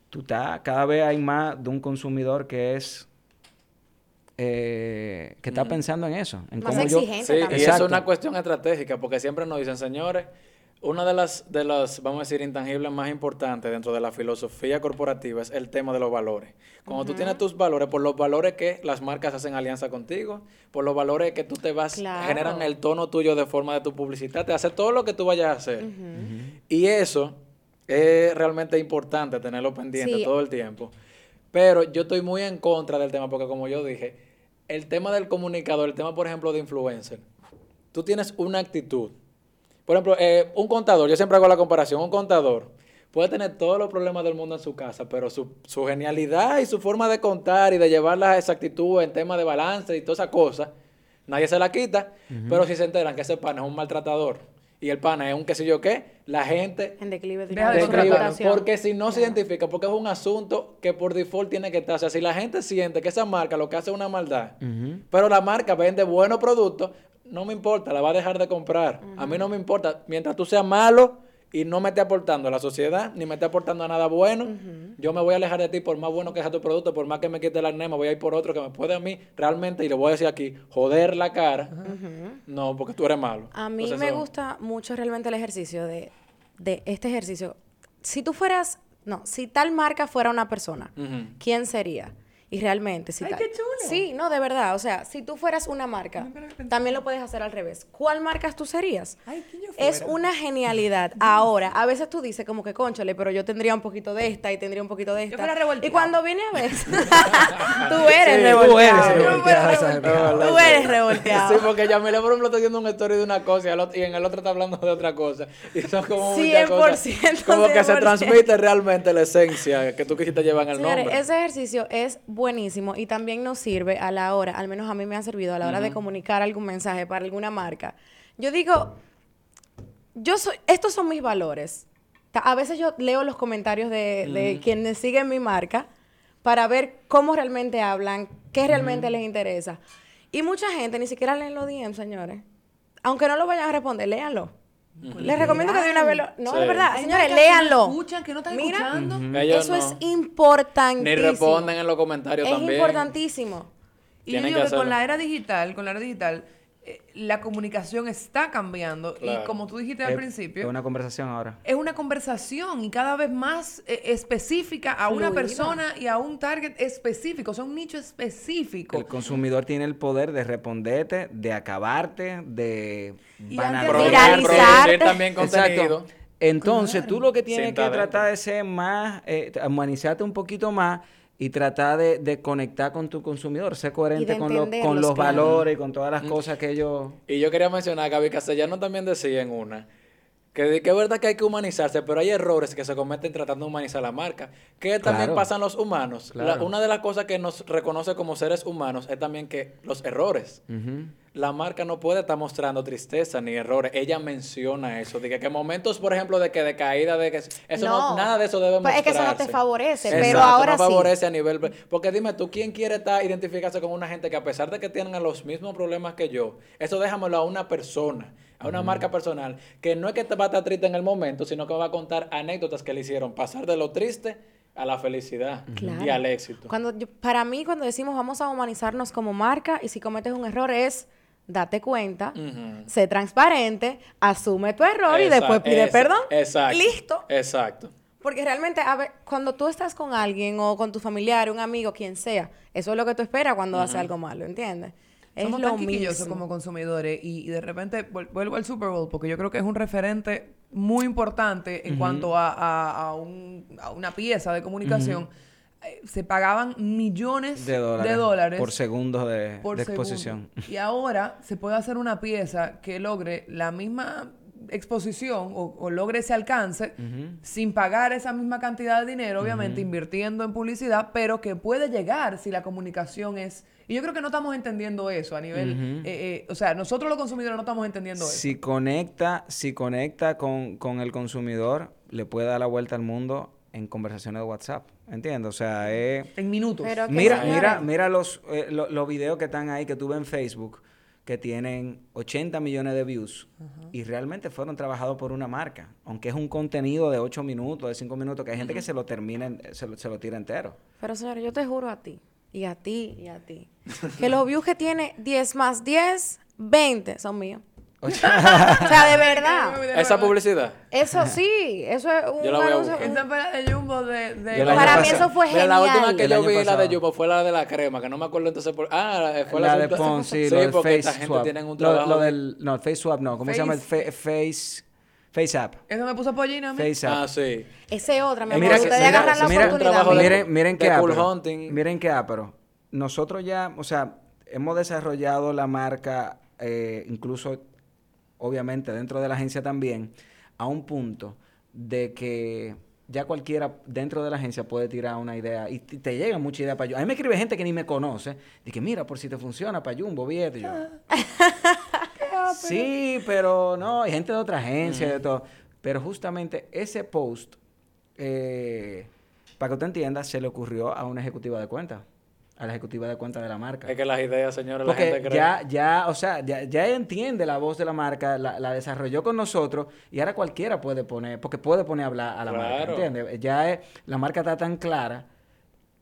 tú estás, cada vez hay más de un consumidor que es, eh, que está pensando en eso. En Más cómo yo- exigente Sí, y también. es Exacto. una cuestión estratégica, porque siempre nos dicen, señores, una de las, de las, vamos a decir, intangibles más importantes dentro de la filosofía corporativa es el tema de los valores. Cuando tú tienes tus valores, por los valores que las marcas hacen alianza contigo, por los valores que tú te vas, Claro. generan el tono tuyo de forma de tu publicidad, te hace todo lo que tú vayas a hacer. Y eso es realmente importante tenerlo pendiente Sí. todo el tiempo. Pero yo estoy muy en contra del tema, porque como yo dije, el tema del comunicador, el tema, por ejemplo, de influencer, tú tienes una actitud. Por ejemplo, eh, un contador, yo siempre hago la comparación, un contador puede tener todos los problemas del mundo en su casa, pero su, su genialidad y su forma de contar y de llevar la exactitud en tema de balance y todas esas cosas, nadie se la quita, pero si se enteran que ese pana es un maltratador y el pana es un qué sé yo qué, la gente En declive de Deja porque si no se identifica, porque es un asunto que por default tiene que estar. O sea, si la gente siente que esa marca lo que hace es una maldad, pero la marca vende buenos productos, no me importa, la va a dejar de comprar. A mí no me importa. Mientras tú seas malo y no me esté aportando a la sociedad, ni me esté aportando a nada bueno, yo me voy a alejar de ti por más bueno que sea tu producto, por más que me quite el acné, me voy a ir por otro que me puede a mí realmente, y le voy a decir aquí, joder la cara. No, porque tú eres malo. A mí Entonces, me eso- gusta mucho realmente el ejercicio de, de este ejercicio. Si tú fueras, no, si tal marca fuera una persona. ¿quién sería? Y realmente, si Ay, qué chulo. Sí, no, de verdad. O sea, si tú fueras una marca, también lo puedes hacer al revés. ¿Cuál marca tú serías? Ay, ¿quién yo Es fuera? una genialidad. Ahora, a veces tú dices como que, conchole, pero yo tendría un poquito de esta y tendría un poquito de esta. fuera revolteado. y cuando viene a ver, tú eres Sí, revolteado. tú eres revolteado. Sí, porque Yamile, por ejemplo, está haciendo una historia de una cosa y, al otro- y en el otro está hablando de otra cosa. Y son como muchas 100%, cosas. Como que se 100%. transmite realmente la esencia que tú quisiste llevar en el Señores, nombre. ese ejercicio es buenísimo y también nos sirve a la hora, al menos a mí me ha servido a la hora de comunicar algún mensaje para alguna marca. Yo digo, yo soy, estos son mis valores. A veces yo leo los comentarios de, de quienes siguen mi marca para ver cómo realmente hablan, qué realmente les interesa. Y mucha gente ni siquiera leen los DM, señores. Aunque no lo vayan a responder, léanlo. Les recomiendo que de una vez lo... No, Sí. de verdad, Hay señores, marcas que no léanlo. escuchan, que no están Mira, escuchando. Ellos Eso no. es importantísimo. Ni responden en los comentarios Es también. importantísimo. Y yo Tienen digo que que, con hacerlo. la era digital, con la era digital, la comunicación está cambiando. Claro. Y como tú dijiste al Es- principio, Es una conversación ahora. es una conversación y cada vez más eh, específica a una persona y a un target específico, o sea, un nicho específico. El consumidor tiene el poder de responderte, de acabarte, de Y Viralizarte. producir también contenido. Exacto. Entonces, tú lo que tienes Sin que tratar de ser más, eh, humanizarte un poquito más y tratar de, de conectar con tu consumidor, ser coherente con, lo- con los valores y con todas las cosas que ellos... Y yo quería mencionar, Gaby Castellano también decía en una, que, es verdad que hay que humanizarse, pero hay errores que se cometen tratando de humanizar la marca. Que también Claro. pasan los humanos. La- una de las cosas que nos reconoce como seres humanos es también que los errores. La marca no puede estar mostrando tristeza ni errores. Ella menciona eso, de que, que momentos, por ejemplo, de que de caída, de que eso no, nada de eso debe Pues mostrarse. es que eso no te favorece, pero ahora no sí. favorece a nivel... Porque dime tú, ¿quién quiere estar, identificarse con una gente que a pesar de que tienen los mismos problemas que yo, eso déjamelo a una persona, a una marca personal, que no es que te va a estar triste en el momento, sino que va a contar anécdotas que le hicieron pasar de lo triste a la felicidad Claro. y al éxito. Cuando yo- para mí, cuando decimos vamos a humanizarnos como marca y si cometes un error es date cuenta, sé transparente, asume tu error y después pide perdón. Exacto. Listo. Exacto. Porque realmente, a ver, cuando tú estás con alguien o con tu familiar, un amigo, quien sea, eso es lo que tú esperas cuando hace algo malo, ¿entiendes? Es Somos lo tan mismo. como consumidores y, y de repente vuel- vuelvo al Super Bowl porque yo creo que es un referente muy importante en cuanto a, a- a un- a una pieza de comunicación. Eh, se pagaban millones De dólares. dólares Por segundos de, por de segundo. exposición. Y ahora se puede hacer una pieza que logre la misma exposición o, o logre ese alcance sin pagar esa misma cantidad de dinero, obviamente invirtiendo en publicidad, pero que puede llegar si la comunicación es... Y yo creo que no estamos entendiendo eso a nivel... eh, eh, o sea, nosotros los consumidores no estamos entendiendo eso. Si conecta, si conecta con, con el consumidor, le puede dar la vuelta al mundo en conversaciones de WhatsApp. ¿Entiendes? O sea, es... En minutos. Pero Mira, mira, mira los, eh, lo- los videos que están ahí que tuve en Facebook que tienen 80 millones de views y realmente fueron trabajados por una marca, aunque es un contenido de 8 minutos, de 5 minutos, que hay gente que se lo termina, se lo, se lo tira entero. Pero señores, yo te juro a ti, y a ti, y a ti, que los views que tiene 10 más 10, 20 son míos. o sea, de verdad. Esa publicidad. Eso sí, eso es un Yo la voy a anuncio- buscar. Esa fue la de Jumbo de... de- Yo el año Para mí pasado- eso fue Mira, genial. la última que El yo año vi, la pasado. de Yupo, fue la de la crema, que no me acuerdo entonces por... Ah, fue la de asunto- Pon, sí, Sí, lo del porque Face esta gente Swap. tienen un Lo- trabajo... Lo, de- del, no, el Face Swap no, ¿cómo se llama? El Face- Fa- Face, Face App. Eso me puso pollina a mí. Face App. Ah, sí. Ese es otra, mi Eh, amor. mira que- Ustedes mira- agarran la mira- oportunidad. trabajo de- mira. Miren, miren de qué Cool ápero. Hunting. Miren qué ápero. Nosotros ya, o sea, hemos desarrollado la marca, eh, incluso, obviamente, dentro de la agencia también, a un punto de que ya cualquiera dentro de la agencia puede tirar una idea y te llegan muchas ideas para Jumbo. A mí me escribe gente que ni me conoce, y que mira, por si te funciona para Jumbo. Y yo, Sí, pero no, hay gente de otra agencia, de todo. Pero justamente ese post, eh, para que usted entienda, se le ocurrió a una ejecutiva de cuenta, a la ejecutiva de cuenta de la marca. Es que las ideas, señores, la Porque gente cree. ya, ya, o sea, ya, ya entiende la voz de la marca, la, la desarrolló con nosotros y ahora cualquiera puede poner, porque puede poner a hablar a la marca. ¿entiendes? Ya es- la marca está tan clara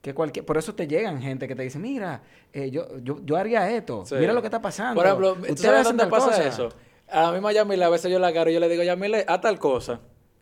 que cualquier, por eso te llegan gente que te dice, mira, eh, yo, yo, yo haría esto, Sí. mira lo que está pasando. Por ejemplo, ¿tú sabes dónde pasa cosa". eso? A la misma Yamile, a veces yo la agarro y yo le digo, Yamile, haz tal cosa.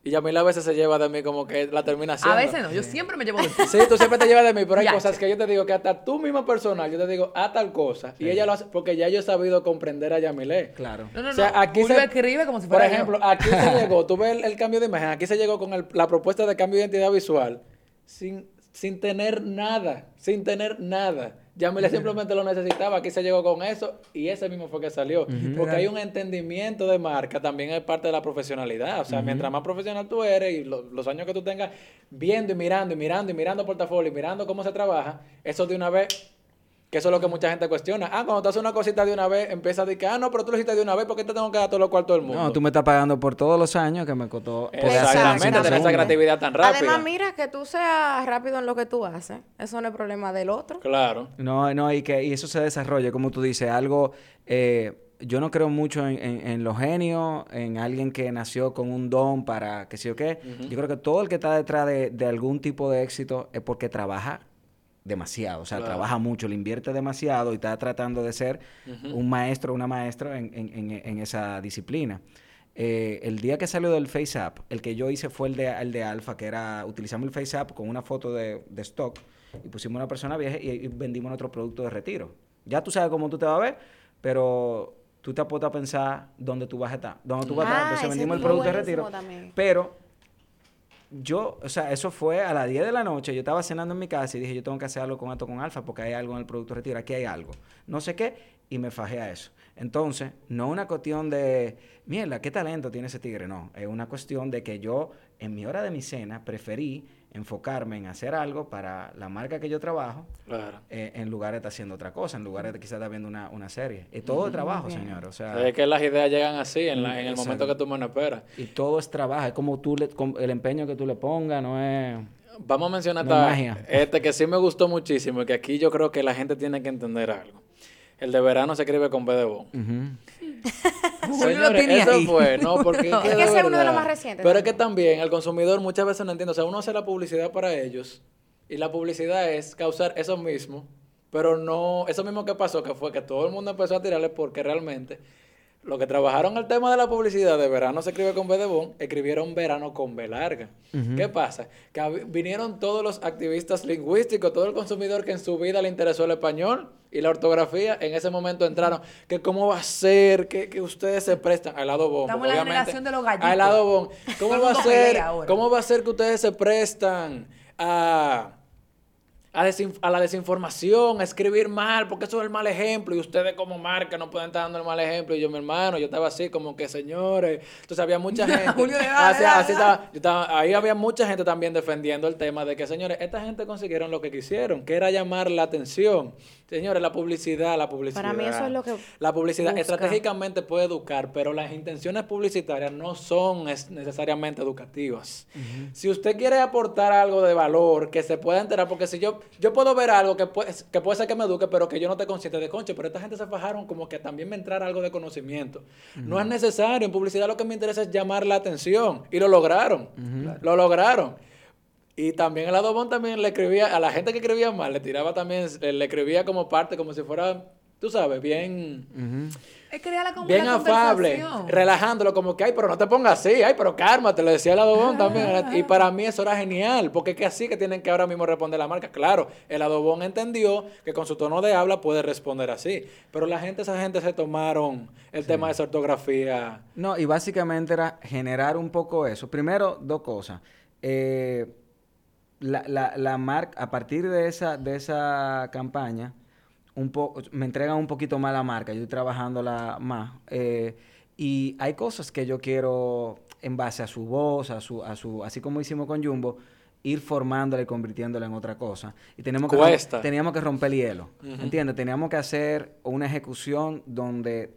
Y Yamile a veces se lleva de mí como que la termina haciendo. A veces no, yo siempre me llevo de ti. Sí, tú siempre te llevas de mí, pero hay Ya. cosas que yo te digo que hasta tú misma personal, yo te digo, haz tal cosa. Y ella lo hace porque ya yo he sabido comprender a Yamile. Claro. No, no, O sea, no. aquí Julio se- escribe como si Por fuera yo. ejemplo, aquí se llegó, tú ves el, el cambio de imagen, aquí se llegó con el- la propuesta de cambio de identidad visual sin, sin tener nada, sin tener nada. Yamile simplemente lo necesitaba, aquí se llegó con eso y ese mismo fue que salió. Porque hay un entendimiento de marca, también es parte de la profesionalidad. O sea, mientras más profesional tú eres y lo- los años que tú tengas viendo y mirando y mirando y mirando portafolio y mirando cómo se trabaja, eso de una vez que eso es lo que mucha gente cuestiona. Ah, cuando tú haces una cosita de una vez, empieza a decir que, ah, no, pero tú lo hiciste de una vez, ¿por qué te tengo que dar todos los cuartos del mundo? No, tú me estás pagando por todos los años que me costó poder hacer en Exactamente, tener esa creatividad tan rápida. Además, mira, que tú seas rápido en lo que tú haces. Eso no es problema del otro. Claro. No, no, y que y eso se desarrolla, como tú dices, algo... eh, yo no creo mucho en, en- en los genios, en alguien que nació con un don para que sé yo qué. Yo creo que todo el que está detrás de, de algún tipo de éxito es porque trabaja demasiado, o sea, Claro. trabaja mucho, le invierte demasiado y está tratando de ser un maestro o una maestra en, en- en- en esa disciplina. Eh, el día que salió del Face App, el que yo hice fue el de, el de Alfa, que era, utilizamos el Face App con una foto de, de stock y pusimos una persona vieja y, y vendimos nuestro producto de retiro. Ya tú sabes cómo tú te vas a ver, pero tú te apuestas a pensar dónde tú vas a estar, dónde tú vas a estar. Ah, Entonces vendimos el producto de retiro. también. Pero yo, o sea, eso fue a las 10 de la noche. Yo estaba cenando en mi casa y dije, yo tengo que hacer algo con esto con Alfa porque hay algo en el producto retiro. Aquí hay algo. No sé qué. Y me fajé a eso. Entonces, no una cuestión de, mierda, qué talento tiene ese tigre. No. Es una cuestión de que yo, en mi hora de mi cena, preferí enfocarme en hacer algo para la marca que yo trabajo, Claro. eh, en lugar de estar haciendo otra cosa, en lugar de quizás estar viendo una, una serie. Y todo es trabajo, señor. O sea, Es que las ideas llegan así, en, la- en el Exacto. momento que tú menos esperas. y todo es trabajo. Es como tú le, com- el empeño que tú le pongas, no es... Vamos a mencionar No es esta- magia. este que sí me gustó muchísimo y que aquí yo creo que la gente tiene que entender algo. El de verano se escribe con B de lo Señores, eso ahí. fue, ¿no? Porque No. es que, ese es uno de los más recientes Pero es que también el consumidor muchas veces no entiende. O sea, uno hace la publicidad para ellos y la publicidad es causar eso mismo, pero no, eso mismo que pasó, que fue que todo el mundo empezó a tirarle porque realmente los que trabajaron el tema de la publicidad de verano se escribe con B de bon, escribieron verano con B larga. ¿Qué pasa? Que vinieron todos los activistas lingüísticos, todo el consumidor que en su vida le interesó el español y la ortografía, en ese momento entraron, que cómo va a ser, que, que ustedes se prestan al lado bon. Estamos en la obviamente- generación de los gallitos. Al lado bon. ¿Cómo va a ser? ¿Cómo va a ser que ustedes se prestan a a, a la desinformación, a escribir mal, porque eso es el mal ejemplo y ustedes como marca no pueden estar dando el mal ejemplo. Y yo, mi hermano, yo estaba así como que, señores, entonces había mucha gente. Julio, así, así estaba- yo estaba- ahí había mucha gente también defendiendo el tema de que, señores, esta gente consiguieron lo que quisieron, que era llamar la atención. Señores, la publicidad, la publicidad. Para mí eso es lo que La publicidad busca. estratégicamente puede educar, pero las intenciones publicitarias no son es- necesariamente educativas. Si usted quiere aportar algo de valor, que se pueda enterar, porque si yo, yo puedo ver algo que puede, que puede ser que me eduque, pero que yo no te consciente de conche, pero esta gente se fajaron como que también me entrara algo de conocimiento. No es necesario, en publicidad lo que me interesa es llamar la atención, y lo lograron, lo lograron. Y también el Adobón también le escribía, a la gente que escribía mal, le tiraba también, le, le escribía como parte, como si fuera, tú sabes, bien, crear la, bien la afable, relajándolo, como que, ay, pero no te pongas así, ay, pero cálmate, le decía el Adobón también. Y para mí eso era genial, porque es que así que tienen que ahora mismo responder la marca. Claro, el Adobón entendió que con su tono de habla puede responder así, pero la gente, esa gente se tomaron el tema de esa ortografía. No, y básicamente era generar un poco eso. Primero, dos cosas. Eh, la, la, la marca, a partir de esa, de esa campaña, un po- me entregan un poquito más la marca, yo estoy trabajándola más. eh, y hay cosas que yo quiero, en base a su voz, a su, a su, así como hicimos con Jumbo, ir formándola y convirtiéndola en otra cosa. Y tenemos que, Cuesta. teníamos que romper el hielo. Ujú. ¿Entiendes? Teníamos que hacer una ejecución donde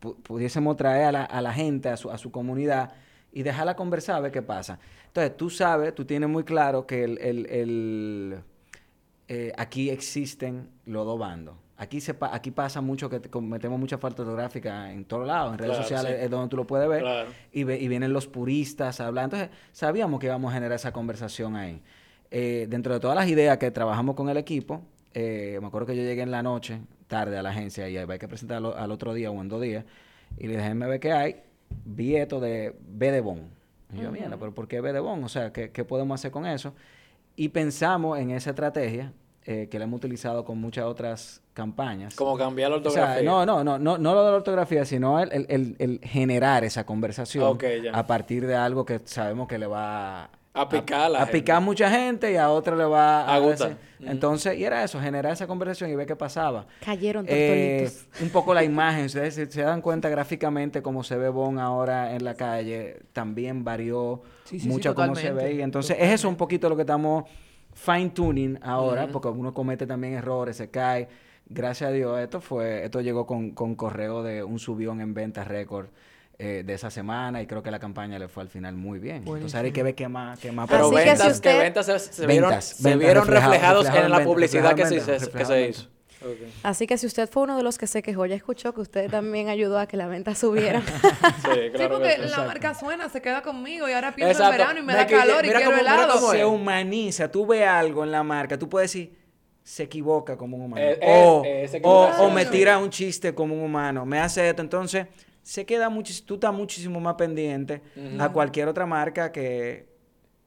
pu- pudiésemos traer a la, a la gente, a su, a su comunidad y dejarla conversar, a ver qué pasa. Entonces, tú sabes, tú tienes muy claro que el, el- el, eh, aquí existen los dos bandos. Aquí, se pa- aquí pasa mucho que te- cometemos mucha falta ortográfica en todos lados, en redes Claro, sociales sí. es donde tú lo puedes ver. Claro. Y, ve- y vienen los puristas a hablar. Entonces, sabíamos que íbamos a generar esa conversación ahí. Eh, dentro de todas las ideas que trabajamos con el equipo, eh, me acuerdo que yo llegué en la noche, tarde a la agencia, y hay que presentarlo al otro día o en dos días, y le dije, déjenme ver qué hay. Vi esto de B de Bon. Y yo, mierda, pero ¿por qué B de Bon? O sea, ¿qué, qué podemos hacer con eso? Y pensamos en esa estrategia eh, que la hemos utilizado con muchas otras campañas. Como cambiar la O ortografía. sea, no, no, no, no, no lo de la ortografía, sino el, el- el- el generar esa conversación Ok, ya. a partir de algo que sabemos que le va A picar a la a picar mucha gente y a otra le va A gustar. decir- Entonces, y era eso, generar esa conversación y ver qué pasaba. Cayeron Eh, un poco la imagen, ustedes se, se dan cuenta gráficamente cómo se ve Bon ahora en la calle, también varió Sí, sí, sí, mucho cómo se ve. Y entonces es eso un poquito lo que estamos fine tuning ahora, porque uno comete también errores, se cae. Gracias a Dios, esto fue, esto llegó con, con correo de un subión en ventas récord eh, de esa semana y creo que la campaña le fue al final muy bien. Entonces ahora hay que ver qué más, qué más Pero que ventas, si que, usted- ventas se, se vieron, Ventas, se ventas vieron reflejado- reflejados reflejado en la publicidad que, se, que hizo. Así que si usted fue uno de los que se quejó, ya escuchó que usted también ayudó a que la venta subiera. Sí, porque la marca suena, se queda conmigo y ahora pienso Exacto. en verano y me, Me da calor y quiero cómo- mira helado. se humaniza. Tú ves algo en la marca, tú puedes decir, se equivoca como un humano. Eh, o, eh, o, equivocación, o me tira un chiste como un humano. Me hace esto. Entonces, se queda muchis- tú estás muchísimo más pendiente a cualquier otra marca que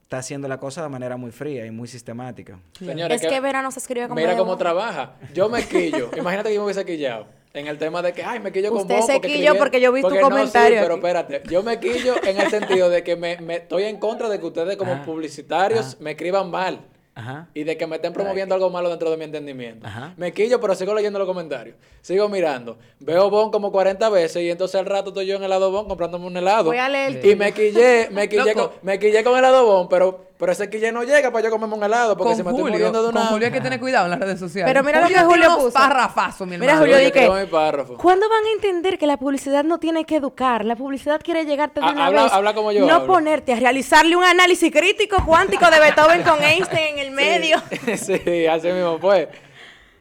está haciendo la cosa de manera muy fría y muy sistemática. Señores, es que verano se escribe con Mira cómo trabaja. Yo me quillo. Imagínate que yo me hubiese quillado. En el tema de que, ay, me quillo con Usted vos se porque quilló escribieron- porque yo vi tu sí, comentario pero espérate. Yo me quillo en el sentido de que me, me- estoy en contra de que ustedes como Ajá. publicitarios Ajá. me escriban mal. Ajá. Y de que me estén promoviendo algo malo dentro de mi entendimiento. Ajá. Me quillo, pero sigo leyendo los comentarios. Sigo mirando. Veo Bon como 40 veces y entonces al rato estoy yo en helado Bon comprándome un helado. Voy a leer Y me quillé, me quillé, con, me quillé con helado Bon, pero Pero ese que ya no llega para yo comerme un helado, porque Con si me estoy Julio, muriendo de con una Julio hay que tener cuidado en las redes sociales. Pero mira lo que Julio puso. parrafazos, mi Mira. Julio, que- quiero mi párrafo. ¿Cuándo van a entender que la publicidad no tiene que educar? La publicidad quiere llegarte de una habla- vez. habla como yo No hablo. ponerte a realizarle un análisis crítico cuántico de Beethoven con Einstein en el medio. sí, así mismo, pues.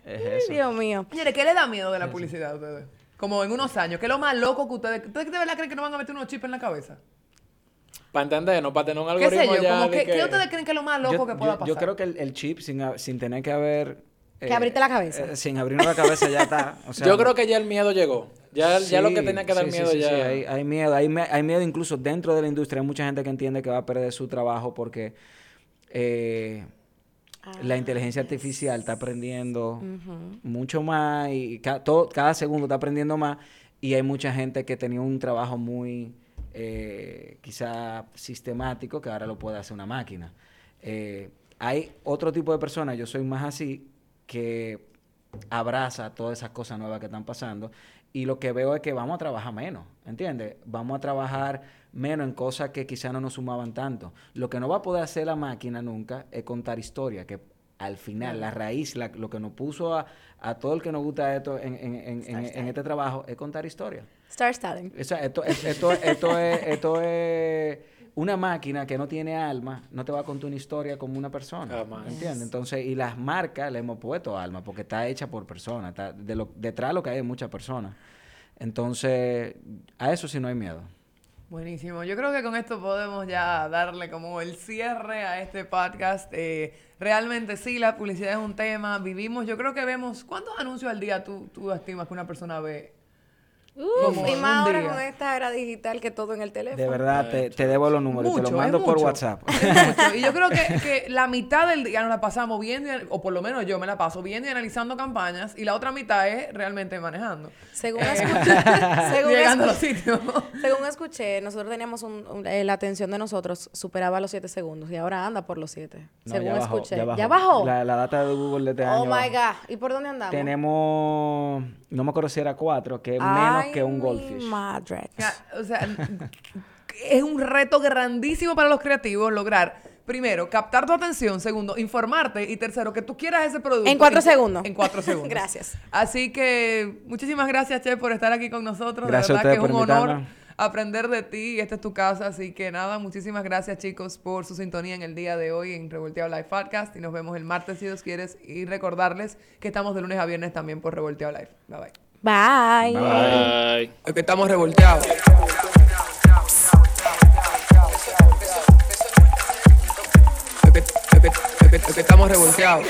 Es eso. Dios mío. Señores, ¿qué le da miedo de la publicidad a ustedes? Como en unos años. ¿Qué es lo más loco que ustedes... ¿Ustedes de verdad creen que no van a meter unos chips en la cabeza? Para entender, no para tener un ¿Qué sé algoritmo yo? ya Como de que, que... ¿Qué ustedes creen que es lo más loco Yo- que pueda yo- pasar? Yo creo que el, el chip, sin, a- sin tener que haber... Que abrirte la cabeza. eh, sin abrirnos la cabeza ya está. O sea, Yo creo que ya el miedo llegó. Ya, ya lo que Sí, tenía que dar sí, sí, miedo sí, ya... sí, hay, hay miedo, hay, me- hay miedo incluso dentro de la industria. Hay mucha gente que entiende que va a perder su trabajo porque eh, la inteligencia artificial está aprendiendo mucho más y ca- todo- cada segundo está aprendiendo más y hay mucha gente que tenía un trabajo muy eh, quizá sistemático que ahora lo puede hacer una máquina. Eh, hay otro tipo de personas, yo soy más así, que abraza todas esas cosas nuevas que están pasando y lo que veo es que vamos a trabajar menos, ¿entiendes? Vamos a trabajar menos en cosas que quizá no nos sumaban tanto. Lo que no va a poder hacer la máquina nunca es contar historia, que al final la raíz, la- lo que nos puso a, a todo el que nos gusta esto en, en- en- en- en este trabajo es contar historia. Star Stalin. O sea, esto, es- esto, esto, es, esto es una máquina que no tiene alma, no te va a contar una historia como una persona. Jamás. ¿Entiendes? Entonces, y las marcas le hemos puesto alma porque está hecha por personas. Está, de lo, detrás de lo que hay es muchas personas. Entonces, a eso sí no hay miedo. Buenísimo. Yo creo que con esto podemos ya darle como el cierre a este podcast. Eh, realmente sí, la publicidad es un tema. Vivimos, yo creo que vemos, ¿cuántos anuncios al día tú, tú estimas que una persona ve? Uf, y más ahora día. con esta era digital que todo en el teléfono. De verdad, te, te debo los números, te los mando por. WhatsApp. Y yo creo que, que la mitad del día nos la pasamos viendo, o por lo menos yo me la paso viendo y analizando campañas, y la otra mitad es realmente manejando. Según escuché, según Llegando a los sitios. según escuché, nosotros teníamos un, un- eh, la atención de nosotros superaba los 7 segundos y ahora anda por los 7. No, según ya bajó, escuché. ya bajó. La, la data de Google de este oh año my bajó. God. ¿Y por dónde andamos? Tenemos, no me acuerdo si era cuatro, que es menos Ay, que un goldfish. madre. O sea, es un reto grandísimo para los creativos lograr, primero, captar tu atención, segundo, informarte y tercero, que tú quieras ese producto. En cuatro segundos. En cuatro segundos. Gracias. Así que muchísimas gracias, Che, por estar aquí con nosotros. Gracias de verdad que es un honor aprender de ti y esta es tu casa. Así que nada, muchísimas gracias, chicos, por su sintonía en el día de hoy en Revolteado Live Podcast. Y nos vemos el martes, si Dios quieres. Y recordarles que estamos de lunes a viernes también por Revolteado Live. Bye bye. Bye. Bye. Es que estamos revolteados. Es que, es que, es que estamos revolteados.